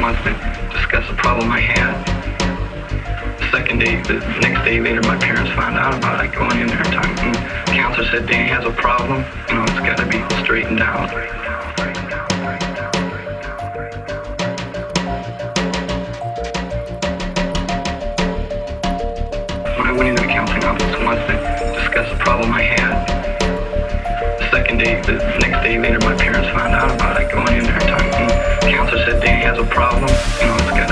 wants to discuss a problem I had. The second day, the next day later, my parents found out about it. Going in there and talking, and the counselor said Danny has a problem. You know, it's got to be straightened out. When I went into the counseling office once to discuss a problem I had, the second day, the next day later, my parents found out about it. Going in there the said Danny has a problem. You know,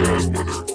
grandmother.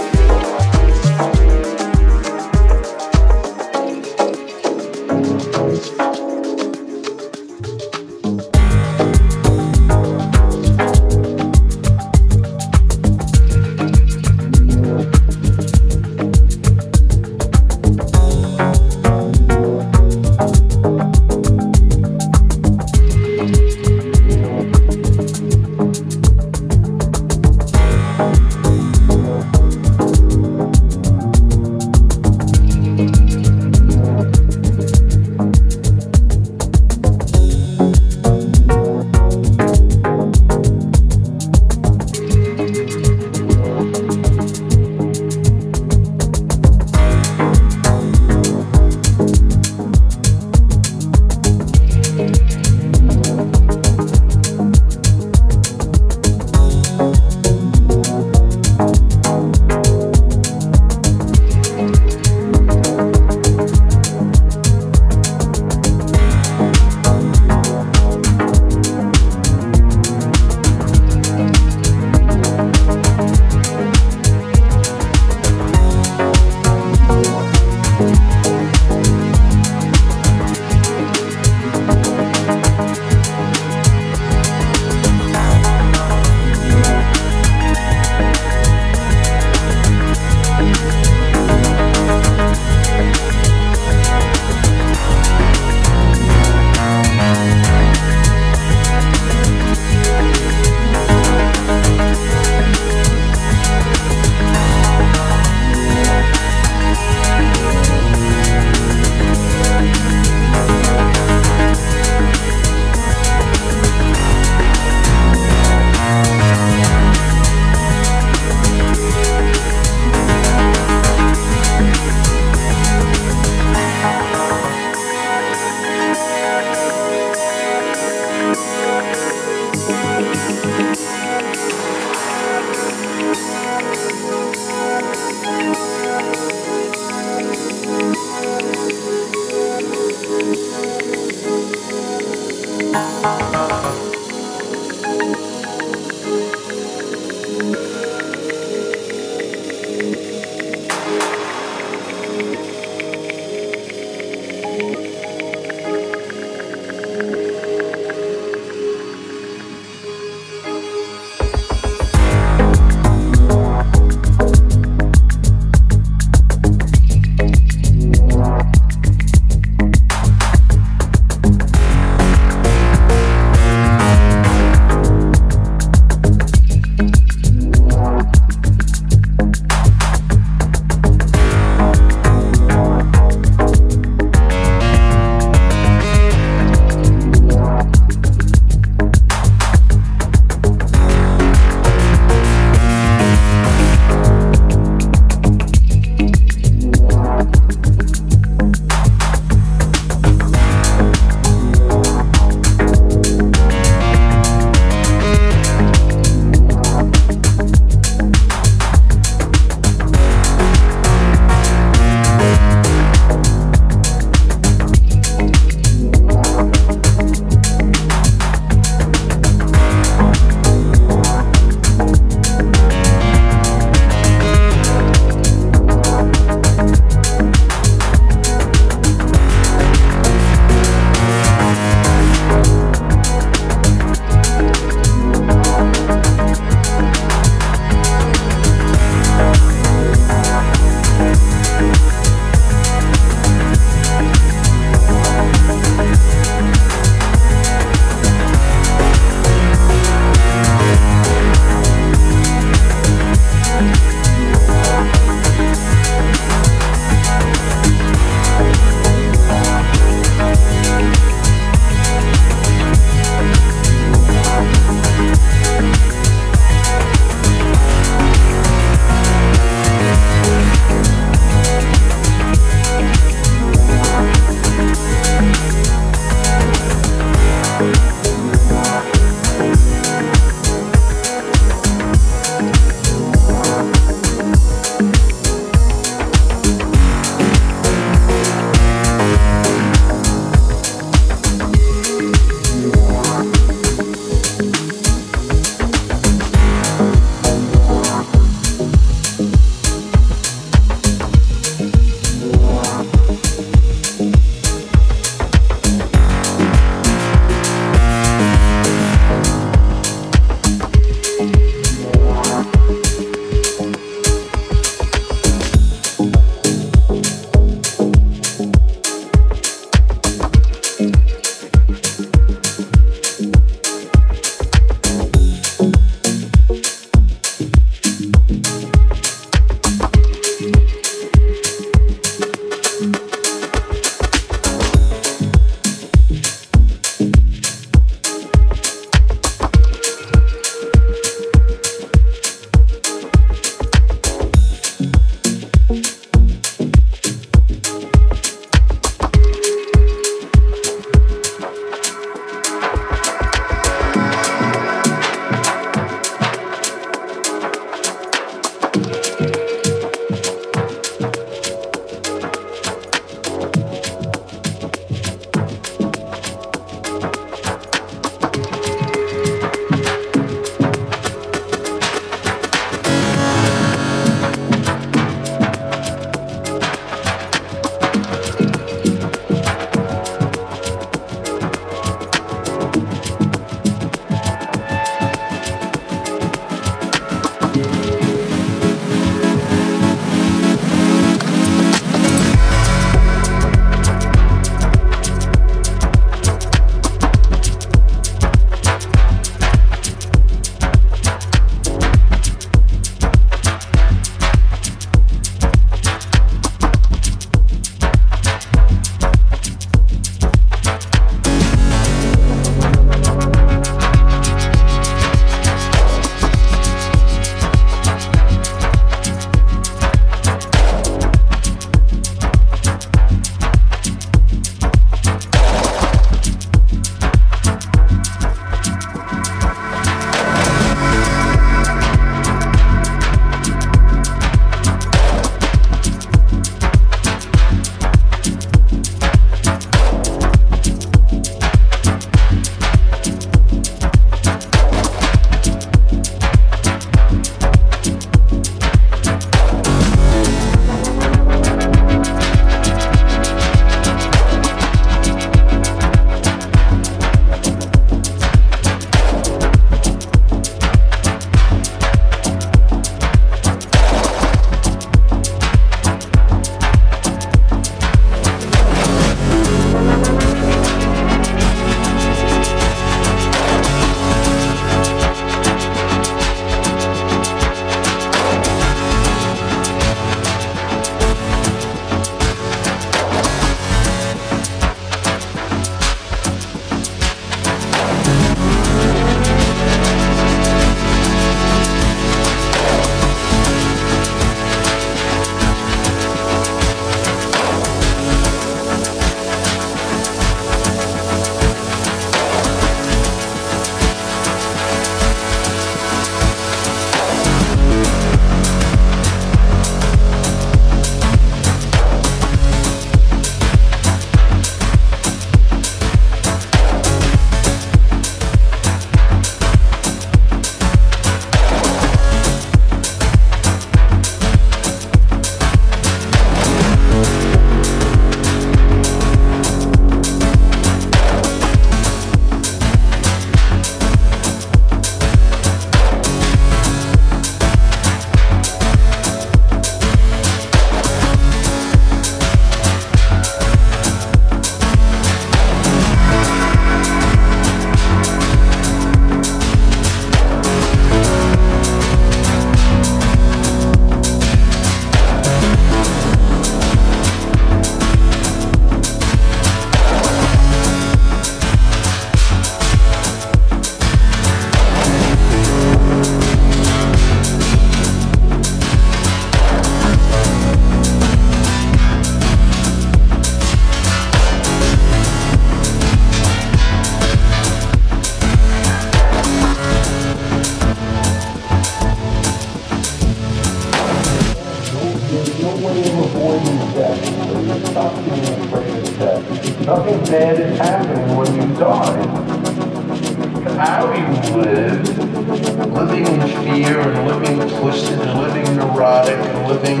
Living twisted and living neurotic and living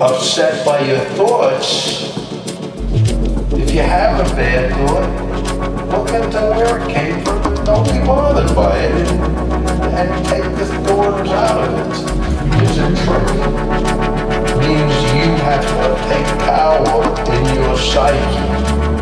upset by your thoughts, if you have a bad thought, look into where it came from. Don't be bothered by it and, take the thoughts out of it. It's a trick. Means you have to take power in your psyche.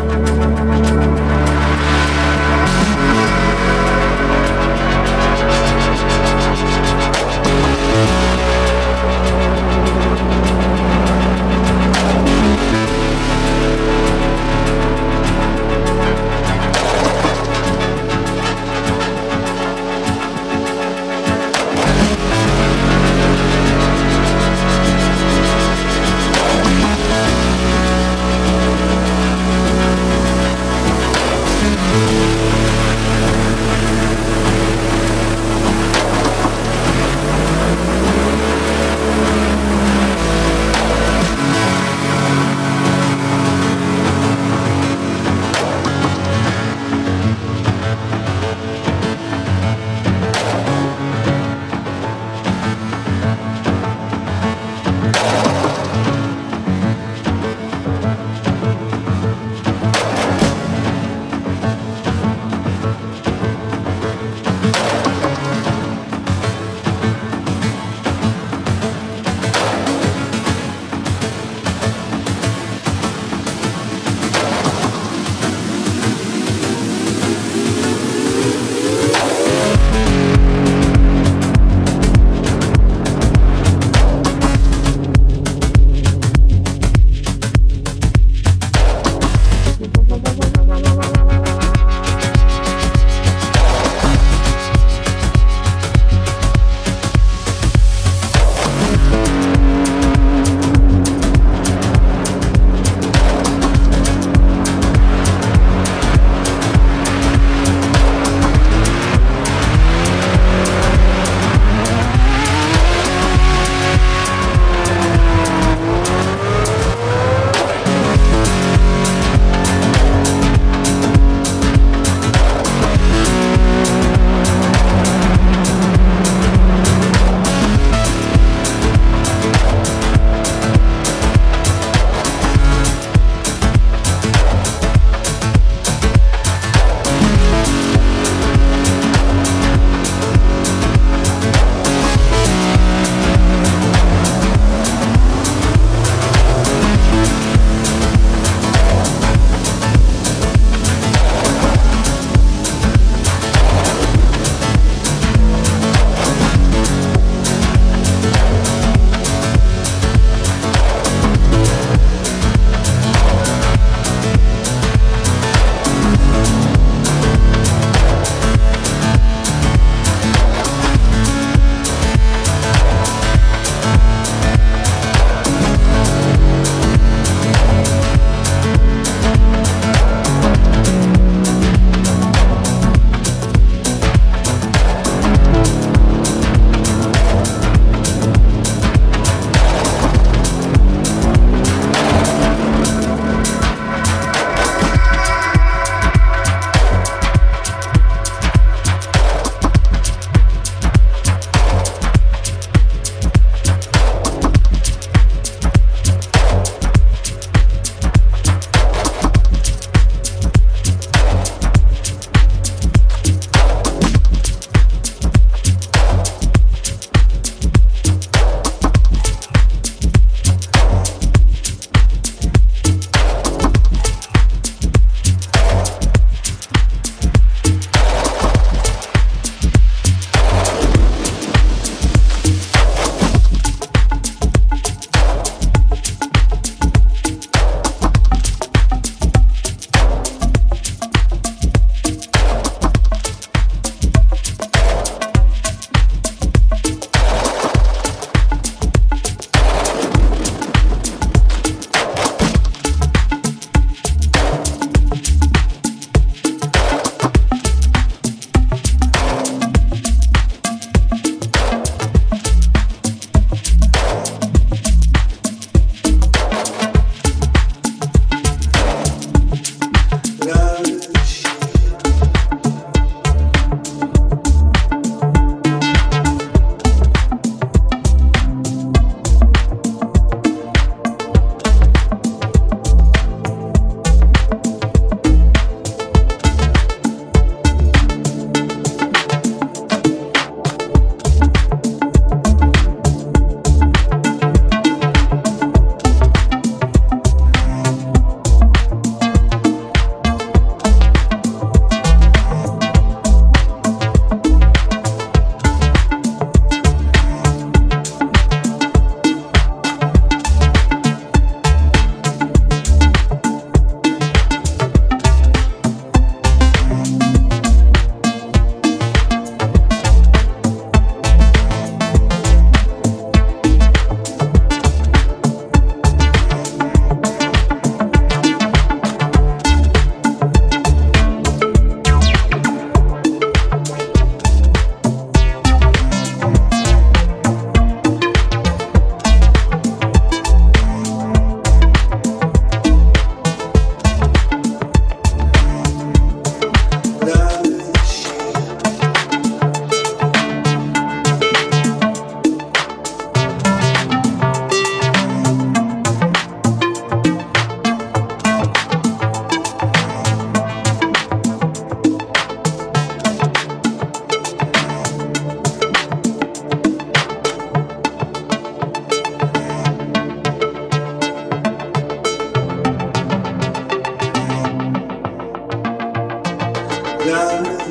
lugar.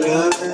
love.